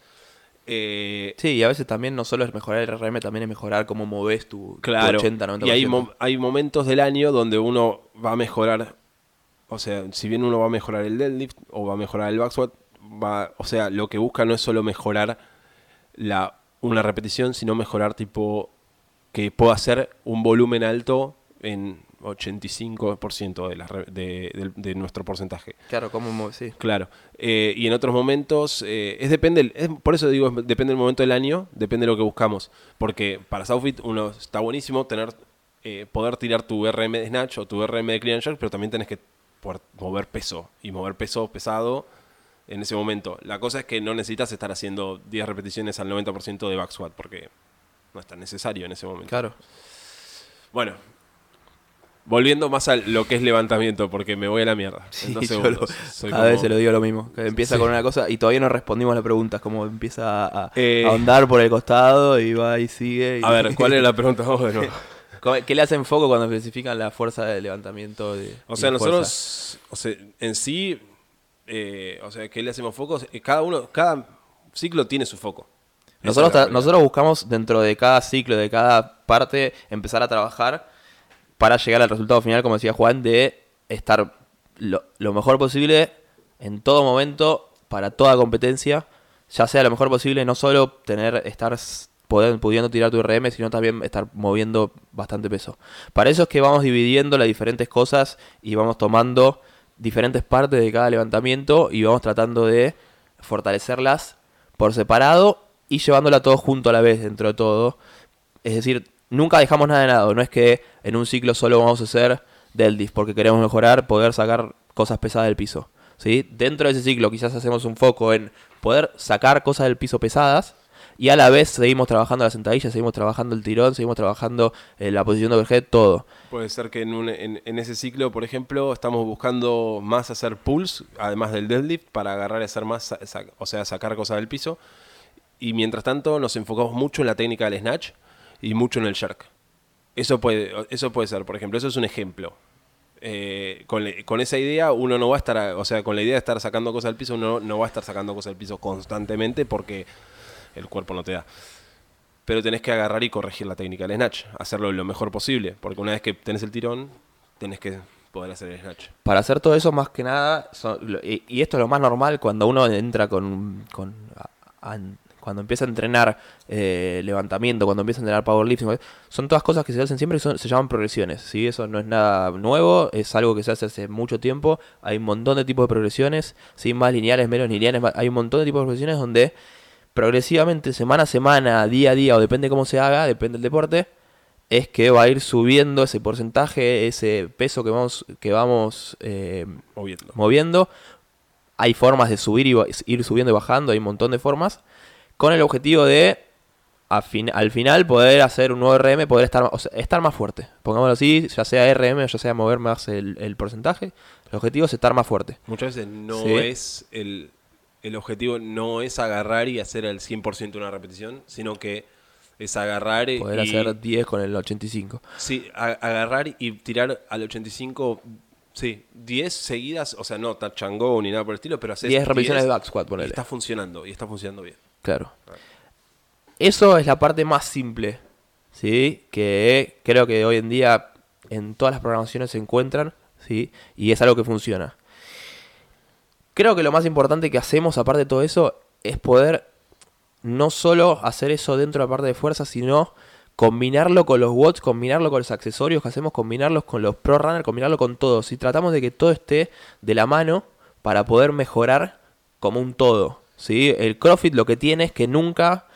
Eh, Sí, y a veces también no solo es mejorar el RM, también es mejorar cómo moves tu, tu claro. 80, 90%. y hay, mom- hay momentos del año donde uno va a mejorar, o sea, si bien uno va a mejorar el deadlift o va a mejorar el back squat, va, o sea, lo que busca no es solo mejorar la, una repetición, sino mejorar tipo que pueda hacer un volumen alto en 85% de, las de, del- de nuestro porcentaje. Claro, como sí. Claro. Eh, y en otros momentos, eh, es depende, es- por eso digo, es- depende del momento del año, depende de lo que buscamos. Porque para Southfit uno está buenísimo tener eh, poder tirar tu RM de Snatch o tu RM de Clean and Jerk, pero también tenés que poder mover peso. Y mover peso pesado en ese momento. La cosa es que no necesitas estar haciendo 10 repeticiones al 90% de back squat, porque no es tan necesario en ese momento. Claro. Bueno. Volviendo más a lo que es levantamiento, porque me voy a la mierda. dos yo lo- Soy cada como- vez se lo digo lo mismo. Que empieza Sí. con una cosa y todavía no respondimos las preguntas. Como empieza a, a Eh. ahondar por el costado y va y sigue. y- A ver, ¿cuál es la pregunta? Vamos de nuevo. ¿Cómo- ¿Qué le hacen foco cuando especifican la fuerza de levantamiento? De, O sea, nosotros, o sea, en sí, eh, o sea, ¿qué le hacemos focos? Eh, Cada uno, cada ciclo tiene su foco. Nosotros, es nosotros buscamos dentro de cada ciclo, de cada parte, empezar a trabajar para llegar al resultado final, como decía Juan, de estar lo, lo mejor posible en todo momento, para toda competencia, ya sea lo mejor posible, no solo tener, estar poder- pudiendo tirar tu RM, sino también estar moviendo bastante peso. Para eso es que vamos dividiendo las diferentes cosas y vamos tomando diferentes partes de cada levantamiento y vamos tratando de fortalecerlas por separado y llevándola todo junto a la vez dentro de todo. Es decir, nunca dejamos nada de lado. No es que en un ciclo solo vamos a hacer deadlift porque queremos mejorar, poder sacar cosas pesadas del piso. ¿sí? Dentro de ese ciclo quizás hacemos un foco en poder sacar cosas del piso pesadas y a la vez seguimos trabajando la sentadilla, seguimos trabajando el tirón, seguimos trabajando eh, la posición de overhead, todo. Puede ser que en, en- ese ciclo, por ejemplo, estamos buscando más hacer pulls, además del deadlift, para agarrar y hacer más, o sea, sacar cosas del piso. Y mientras tanto nos enfocamos mucho en la técnica del snatch y mucho en el jerk. Eso puede, eso puede ser, por ejemplo, eso es un ejemplo. Eh, con, con esa idea uno no va a estar, o sea, con la idea de estar sacando cosas del piso, uno no va a estar sacando cosas del piso constantemente porque el cuerpo no te da. Pero tenés que agarrar y corregir la técnica del snatch, hacerlo lo mejor posible, porque una vez que tenés el tirón, tenés que poder hacer el snatch. Para hacer todo eso, más que nada, son- y, esto es lo más normal cuando uno entra con. con cuando empieza a entrenar eh, levantamiento, cuando empieza a entrenar powerlifting, son todas cosas que se hacen siempre y son- se llaman progresiones. ¿sí? Eso no es nada nuevo, es algo que se hace hace mucho tiempo. Hay un montón de tipos de progresiones, ¿sí? más lineales, menos lineales. hay un montón de tipos de progresiones donde progresivamente, semana a semana, día a día, o depende cómo se haga, depende del deporte, es que va a ir subiendo ese porcentaje, ese peso que vamos, que vamos eh, Moviendo. moviendo. Hay formas de subir y ir subiendo y bajando, hay un montón de formas. Con el objetivo de fin- al final poder hacer un nuevo RM, poder estar, o sea, estar más fuerte. Pongámoslo así, ya sea RM o ya sea mover más el, el porcentaje. El objetivo es estar más fuerte. Muchas veces no Sí. es el, el objetivo, no es agarrar y hacer el 100% una repetición, sino que es agarrar y, Poder hacer 10 con el 85. sí, a- agarrar y tirar al 85, sí, 10 seguidas, o sea, no tachangó ni nada por el estilo, pero hacer 10 repeticiones de back squat, y ponele. está funcionando, y está funcionando bien. Claro. Eso es la parte más simple, ¿sí? Que creo que hoy en día en todas las programaciones se encuentran, ¿sí? Y es algo que funciona. Creo que lo más importante que hacemos, aparte de todo eso, es poder no solo hacer eso dentro de la parte de fuerza, sino combinarlo con los watts, combinarlo con los accesorios que hacemos, combinarlos con los pro runner, combinarlo con todo. Si tratamos de que todo esté de la mano para poder mejorar como un todo. ¿sí? El CrossFit lo que tiene es que nunca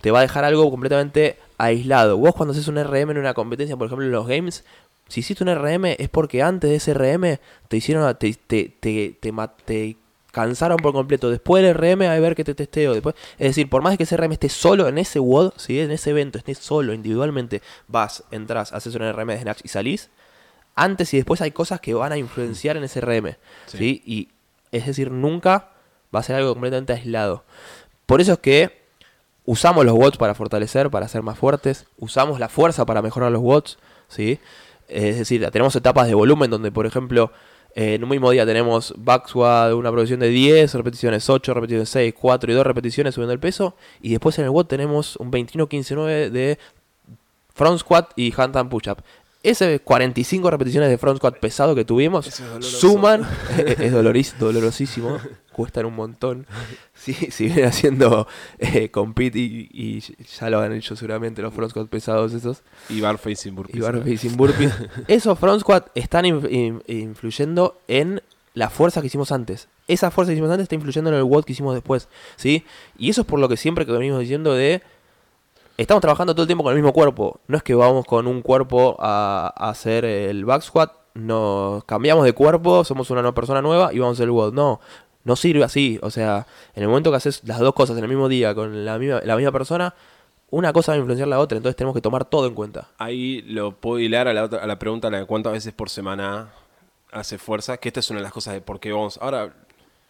te va a dejar algo completamente aislado. Vos cuando haces un RM en una competencia, por ejemplo en los games, si hiciste un RM es porque antes de ese RM te hicieron, te, te, te, te, cansaron por completo. Después del RM a ver que te testeo. Después, es decir, por más que ese RM esté solo en ese WOD, si en ese evento estés solo individualmente, vas, entras, haces un RM de Snatch y salís. Antes y después hay cosas que van a influenciar en ese RM. Sí. ¿sí? Y es decir, nunca va a ser algo completamente aislado. Por eso es que usamos los watts para fortalecer, para ser más fuertes. Usamos la fuerza para mejorar los watts. ¿sí? Es decir, tenemos etapas de volumen donde, por ejemplo, eh, en un mismo día tenemos back squat, una progresión de 10 repeticiones, 8 repeticiones, 6, 4 y 2 repeticiones subiendo el peso. Y después en el WOD tenemos un 21-15-9 de front squat y handstand push-up. Esas 45 repeticiones de front squat pesado que tuvimos es suman, es doloris- dolorosísimo, cuestan un montón. Sí, si vienen haciendo eh, compete y, y ya lo han hecho seguramente los front squat pesados esos, Y bar facing burpees. y bar facing burpees, esos front squat están in- in- influyendo en la fuerza que hicimos antes. Esa fuerza que hicimos antes está influyendo en el WOD que hicimos después, ¿sí? Y eso es por lo que siempre que venimos diciendo de estamos trabajando todo el tiempo con el mismo cuerpo. No es que vamos con un cuerpo a, a hacer el back squat, nos cambiamos de cuerpo, somos una nueva persona nueva y vamos a hacer el WOD. No, no sirve así. O sea, en el momento que haces las dos cosas en el mismo día con la misma, la misma persona, una cosa va a influenciar la otra. Entonces tenemos que tomar todo en cuenta. Ahí lo puedo hilar a la, otra- a la pregunta la de cuántas veces por semana hace fuerza, que esta es una de las cosas de por qué vamos. Ahora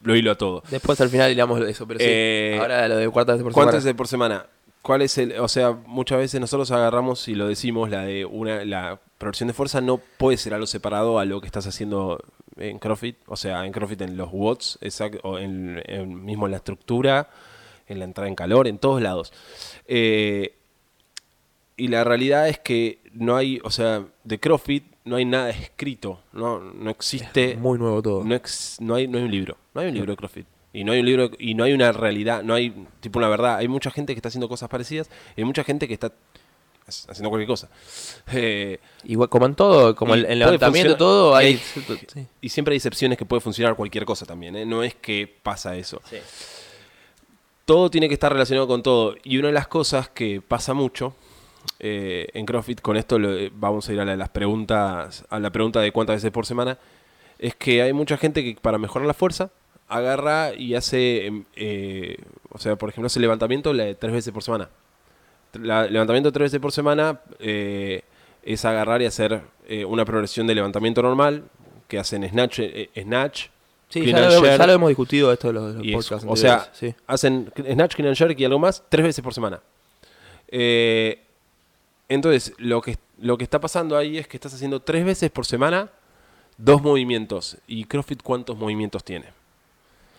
lo hilo a todo. Después al final hilamos eso, pero sí. Eh, Ahora lo de cuarta vez por ¿Cuántas semana. veces por semana? ¿Cuál es el, o sea, muchas veces nosotros agarramos y lo decimos, la de una, la progresión de fuerza no puede ser algo separado a lo que estás haciendo en CrossFit, o sea, en CrossFit en los watts, exact- o en, en- mismo en la estructura, en la entrada en calor, en todos lados. Eh, y la realidad es que no hay, o sea, de CrossFit no hay nada escrito, no, no existe Muy nuevo todo. no, ex- no, hay, no hay un libro. No hay un libro de CrossFit. Y no hay un libro y no hay una realidad, no hay tipo una verdad. Hay mucha gente que está haciendo cosas parecidas y hay mucha gente que está haciendo cualquier cosa. Eh, Igual, como en todo, como el, el levantamiento, todo, hay. Sí. y siempre hay excepciones que puede funcionar cualquier cosa también. ¿eh? No es que pasa eso. Todo tiene que estar relacionado con todo. Y una de las cosas que pasa mucho eh, en CrossFit, con esto lo- eh, vamos a ir a la, las preguntas, a la pregunta de cuántas veces por semana, es que hay mucha gente que para mejorar la fuerza agarra y hace, em, eh, o sea, por ejemplo, hace levantamiento la de tres veces por semana. La- levantamiento tres veces por semana eh, es agarrar y hacer eh, una progresión de levantamiento normal, que hacen snatch, snatch, Sí, ya and lo, jerk, ya lo hemos discutido esto en los, podcasts. O sea, sí. hacen snatch, clean and jerk y algo más tres veces por semana. Eh, entonces, lo que, lo que está pasando ahí es que estás haciendo tres veces por semana dos movimientos. ¿Y CrossFit cuántos movimientos tiene?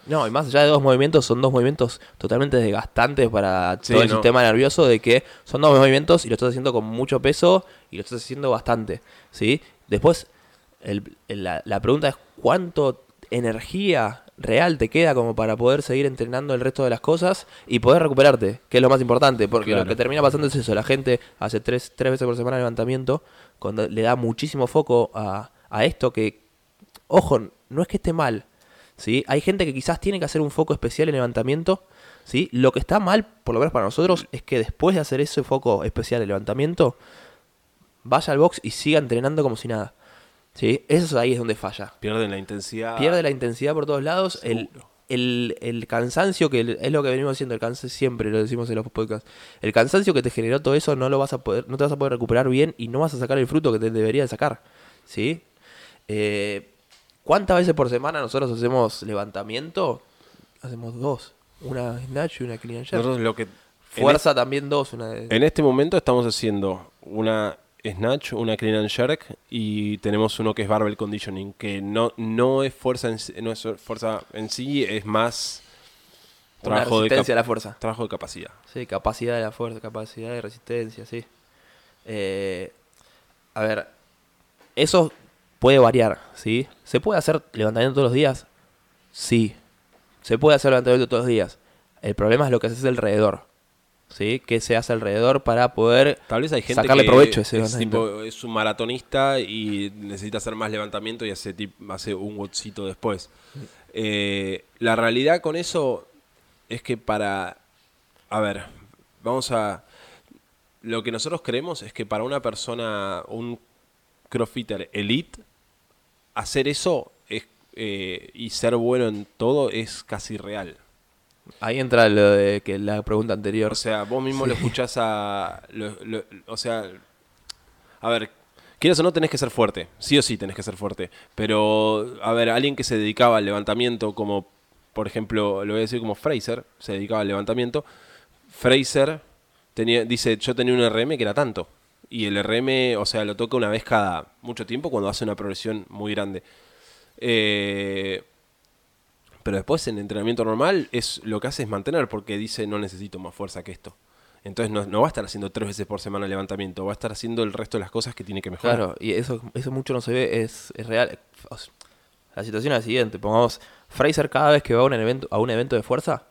No, y más allá de dos movimientos, son dos movimientos totalmente desgastantes para Sí, todo el no. sistema nervioso, de que son dos movimientos y lo estás haciendo con mucho peso y lo estás haciendo bastante, ¿sí? Después, el- el- la, la pregunta es cuánto energía real te queda como para poder seguir entrenando el resto de las cosas y poder recuperarte, que es lo más importante, porque Claro. lo que termina pasando es eso, la gente hace tres, tres veces por semana levantamiento, cuando le da muchísimo foco a, a esto que, ojo, no es que esté mal, ¿sí? Hay gente que quizás tiene que hacer un foco especial en levantamiento, ¿sí? Lo que está mal, por lo menos para nosotros, es que después de hacer ese foco especial en levantamiento, vaya al box y siga entrenando como si nada, ¿sí? Eso ahí es donde falla. Pierden la intensidad. Pierde la intensidad por todos lados, el, el, el cansancio, que es lo que venimos haciendo, el cansancio siempre lo decimos en los podcasts, el cansancio que te generó todo eso no lo vas a poder, no te vas a poder recuperar bien y no vas a sacar el fruto que te debería de sacar, ¿sí? Eh, ¿Cuántas veces por semana nosotros hacemos levantamiento? Hacemos dos, una snatch y una clean and jerk. Nosotros lo que Fuerza también dos, una de... En este momento estamos haciendo una snatch, una clean and jerk y tenemos uno que es barbell conditioning, que no, no es fuerza en, sí- no es fuerza en sí, es más trabajo de, resistencia cap- a la fuerza. trabajo de capacidad. Sí, capacidad de la fuerza, capacidad de resistencia, sí. Eh, a ver, eso puede variar, ¿sí? ¿Se puede hacer levantamiento todos los días? Sí. Se puede hacer levantamiento todos los días. El problema es lo que haces alrededor, ¿sí? ¿Qué se hace alrededor para poder Tal vez hay gente sacarle que provecho a ese es, tipo, es un maratonista y necesita hacer más levantamiento y hace, hace un watcito después. Eh, la realidad con eso es que para... A ver, vamos a... Lo que nosotros creemos es que para una persona, un crossfitter elite, hacer eso es, eh, y ser bueno en todo es casi real. Ahí entra lo de que la pregunta anterior. O sea, vos mismo lo escuchás a. lo- lo- o sea. A ver, quieras o no, tenés que ser fuerte. Sí o sí tenés que ser fuerte. Pero, a ver, alguien que se dedicaba al levantamiento, como por ejemplo, lo voy a decir como Fraser, se dedicaba al levantamiento. Fraser tenía, dice: Yo tenía un RM que era tanto. Y el RM, o sea, lo toca una vez cada mucho tiempo cuando hace una progresión muy grande. Eh, pero después en entrenamiento normal es lo que hace es mantener porque dice no necesito más fuerza que esto. Entonces no, va a estar haciendo tres veces por semana levantamiento, va a estar haciendo el resto de las cosas que tiene que mejorar. Claro, y eso, eso mucho no se ve, es, es real. La situación es la siguiente, pongamos, Fraser cada vez que va a un evento, a un evento de fuerza,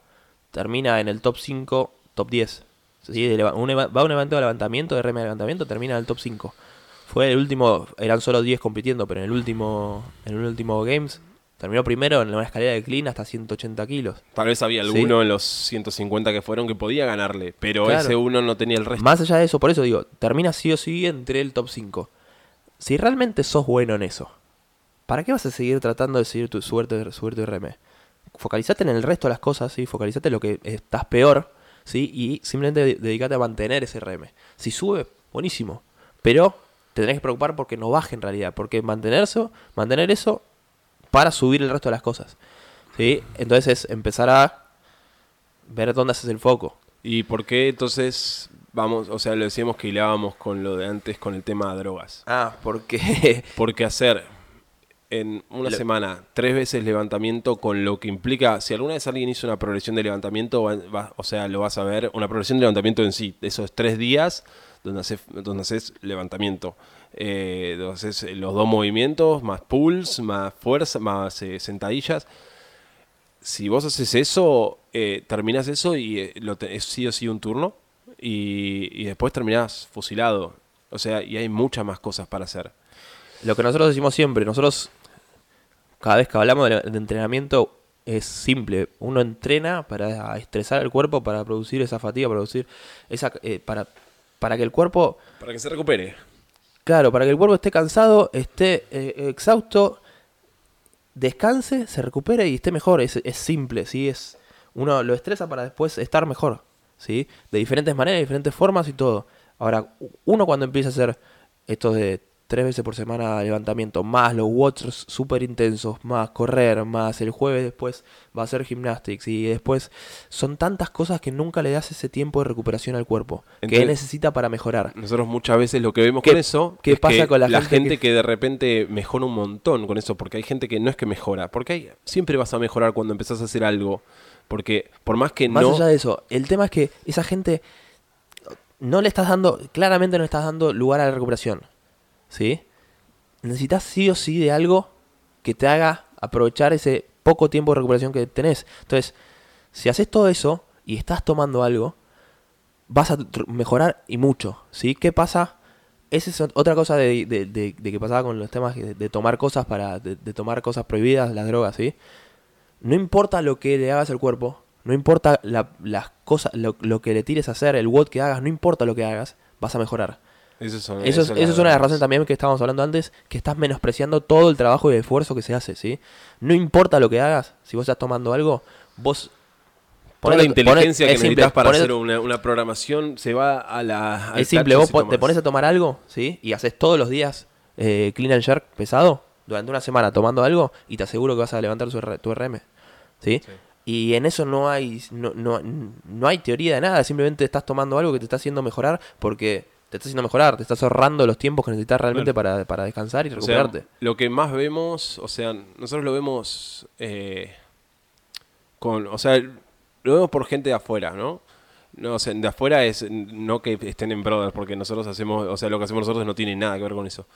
termina en el top 5, top 10. ¿Sí? Un va a un evento de levantamiento, de rema de levantamiento, termina en el top 5. Fue el último, eran solo 10 compitiendo, pero en el último, en el último Games, terminó primero en una escalera de clean hasta 180 kilos. Tal vez había Sí. alguno en los 150 que fueron que podía ganarle, pero Claro. ese uno no tenía el resto. Más allá de eso, por eso digo, termina sí o sí entre el top 5. Si realmente sos bueno en eso, ¿para qué vas a seguir tratando de seguir tu suerte, suerte RM? Focalizate en el resto de las cosas, ¿sí? Focalizate en lo que estás peor, ¿sí? Y simplemente de- dedicate a mantener ese RM. Si sube, buenísimo. Pero te tenés que preocupar porque no baje en realidad. Porque mantenerse, mantener eso para subir el resto de las cosas. ¿Sí? Entonces es empezar a ver dónde haces el foco. ¿Y por qué entonces vamos, o sea, lo decíamos que hilábamos con lo de antes con el tema de drogas? Ah, porque Porque hacer en una semana tres veces levantamiento con lo que implica, si alguna vez alguien hizo una progresión de levantamiento, va- va- o sea, lo vas a ver, una progresión de levantamiento en sí, esos tres días donde haces, donde haces levantamiento, eh, donde haces los dos movimientos, más pulls, más fuerza, más eh, sentadillas. Si vos haces eso, eh, terminás eso y eh, lo te- es sí o sí un turno y, y después terminás fusilado. O sea, y hay muchas más cosas para hacer. lo que nosotros decimos siempre, nosotros cada vez que hablamos de, de entrenamiento es simple. Uno entrena para estresar el cuerpo, para producir esa fatiga, para producir esa, eh, para, para que el cuerpo, Para que se recupere. claro, para que el cuerpo esté cansado, esté eh, exhausto, descanse, se recupere y esté mejor. Es, es simple, ¿sí? Es, uno lo estresa para después estar mejor, ¿sí? De diferentes maneras, de diferentes formas y todo. Ahora, uno cuando empieza a hacer estos de tres veces por semana levantamiento, más los watchers súper intensos, más correr, más el jueves después va a hacer gymnastics y después son tantas cosas que nunca le das ese tiempo de recuperación al cuerpo que Entonces- necesita para mejorar. Nosotros muchas veces lo que vemos ¿Qué- con eso qué es pasa que con la la gente gente, que- que... de repente mejora un montón con eso, porque hay gente que no es que mejora, porque hay, siempre vas a mejorar cuando empezás a hacer algo, porque por más que Más no... allá de eso, el tema es que esa gente no le estás dando, claramente no le estás dando lugar a la recuperación. ¿Sí? Necesitas sí o sí de algo que te haga aprovechar ese poco tiempo de recuperación que tenés. Entonces, si haces todo eso y estás tomando algo, vas a mejorar y mucho. ¿Sí? ¿Qué pasa? Esa es ot- otra cosa de, de- de- que pasaba con los temas de, tomar cosas para. De, tomar cosas prohibidas, las drogas, ¿sí? No importa lo que le hagas al cuerpo, no importa la- las cosas, lo, lo que le tires a hacer, el WOD que hagas, no importa lo que hagas, vas a mejorar. Eso, son- Eso, es, eso eso es una de las razones también que estábamos hablando antes, que estás menospreciando todo el trabajo y el esfuerzo que se hace, ¿sí? No importa lo que hagas, si vos estás tomando algo, vos... Toda la inteligencia ponete- que es simple, necesitas para ponete- hacer una, una programación se va a la... al Es simple, vos po- te pones a tomar algo, ¿sí? Y haces todos los días eh, clean and jerk pesado, durante una semana tomando algo, y te aseguro que vas a levantar tu, R- tu RM, ¿sí? Sí. Y en eso no hay, no, no, no hay teoría de nada, simplemente estás tomando algo que te está haciendo mejorar porque te está haciendo mejorar, te estás ahorrando los tiempos que necesitas realmente para, para descansar y O sea, recuperarte. lo que más vemos, o sea, nosotros lo vemos eh, con, o sea, lo vemos por gente de afuera, ¿no? No, o sea, de afuera es no que estén en Brothers, porque nosotros hacemos, o sea, lo que hacemos nosotros no tiene nada que ver con eso.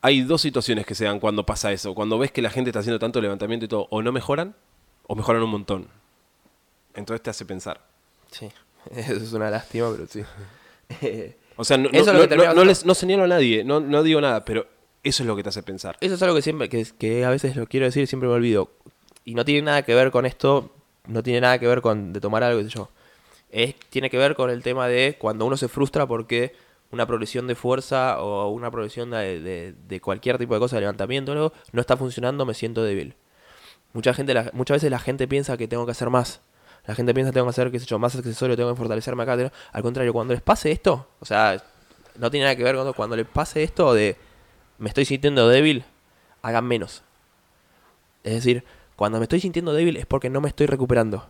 Hay dos situaciones que se dan cuando pasa eso. Cuando ves que la gente está haciendo tanto levantamiento y todo, o no mejoran, o mejoran un montón. Entonces te hace pensar. Sí, eso es una lástima, pero sí. O sea, no, Eso es no- les, no señalo a nadie, no, no digo nada, pero eso es lo que te hace pensar. Eso es algo que siempre, que, que a veces lo quiero decir y siempre me olvido. Y no tiene nada que ver con esto, no tiene nada que ver con de tomar algo, qué sé yo. Es, tiene que ver con el tema de cuando uno se frustra porque una progresión de fuerza o una progresión de, de- de cualquier tipo de cosa, de levantamiento algo, no está funcionando, me siento débil. Mucha gente, la- muchas veces la gente piensa que tengo que hacer más. La gente piensa tengo que hacer, qué sé yo, más accesorio, tengo que fortalecerme acá. tengo- Al contrario, cuando les pase esto, o sea, no tiene nada que ver con cuando les pase esto de me estoy sintiendo débil, hagan menos. Es decir, cuando me estoy sintiendo débil es porque no me estoy recuperando.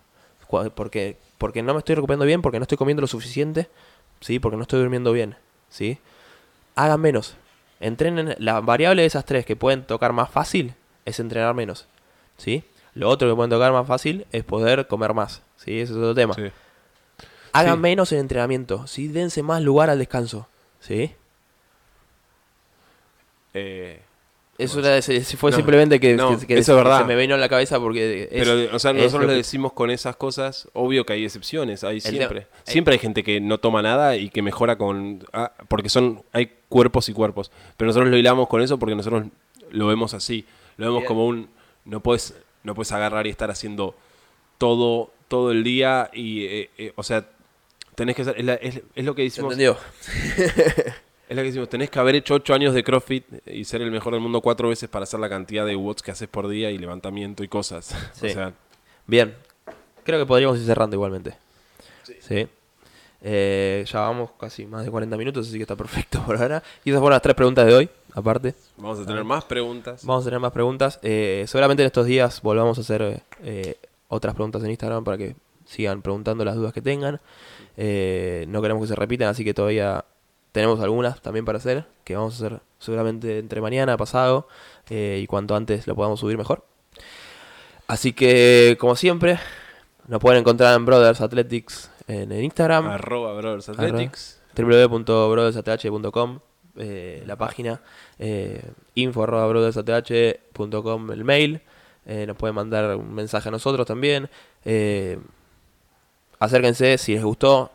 Porque, porque no me estoy recuperando bien, porque no estoy comiendo lo suficiente, ¿sí? Porque no estoy durmiendo bien, ¿sí? Hagan menos. Entrenen. La variable de esas tres que pueden tocar más fácil es entrenar menos, ¿sí? Lo otro que pueden tocar más fácil es poder comer más, ¿sí? Ese es otro tema. Sí. Hagan Sí. menos el entrenamiento, ¿sí? Dense más lugar al descanso, ¿sí? Eh, Eso era, ese fue No, simplemente que, no, que- que eso es verdad. se me vino en la cabeza porque es- pero, o sea, nosotros lo le decimos con esas cosas, obvio que hay excepciones, hay siempre. Siempre hay gente que no toma nada y que mejora con... ah, porque son hay cuerpos y cuerpos. Pero nosotros lo hilamos con eso porque nosotros lo vemos así. Lo vemos como un... No puedes, no puedes agarrar y estar haciendo todo, todo el día y... eh, eh, o sea, tenés que... ser- Es, la- es- es lo que ¿Se decimos... entendió? Es lo que decimos, tenés que haber hecho 8 años de CrossFit y ser el mejor del mundo cuatro veces para hacer la cantidad de watts que haces por día y levantamiento y cosas. Sí. O sea, Bien. Creo que podríamos ir cerrando igualmente. Sí. Eh, ya vamos casi más de 40 minutos, así que está perfecto por ahora. Y esas fueron las tres preguntas de hoy, aparte. vamos a tener más preguntas. Vamos a tener más preguntas. Eh, seguramente en estos días volvamos a hacer eh, otras preguntas en Instagram para que sigan preguntando las dudas que tengan. No queremos que se repitan, así que todavía tenemos algunas también para hacer, que vamos a hacer seguramente entre mañana, pasado, y cuanto antes lo podamos subir mejor. Así que, como siempre, nos pueden encontrar en Brothers Athletics en el Instagram Arroba Brothers Athletics. www.brothersath.com eh, la página eh, info arroba brothersath.com el mail eh, nos pueden mandar un mensaje a nosotros también eh, acérquense si les gustó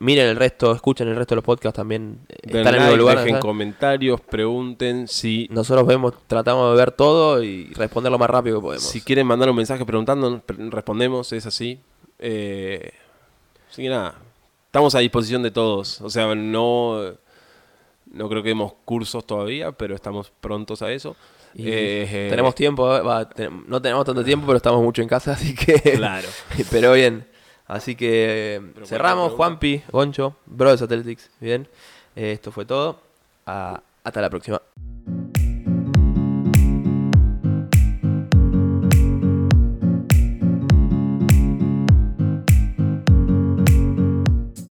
miren el resto escuchen el resto de los podcasts también están en el mismo lugar dejen ¿sabes? comentarios, pregunten si, nosotros vemos tratamos de ver todo y responder lo más rápido que podemos si quieren mandar un mensaje preguntando, pre- respondemos, es así. Eh, así que nada, estamos a disposición de todos. O sea, no, no creo que demos cursos todavía, pero estamos prontos a eso. Y Eh, eh, tenemos tiempo eh, va, te- no tenemos tanto tiempo pero estamos mucho en casa así que Claro. Pero bien, así que eh, Pero cerramos, Juanpi, Goncho, Brothers Athletics, bien. Eh, esto fue todo. Ah, hasta la próxima.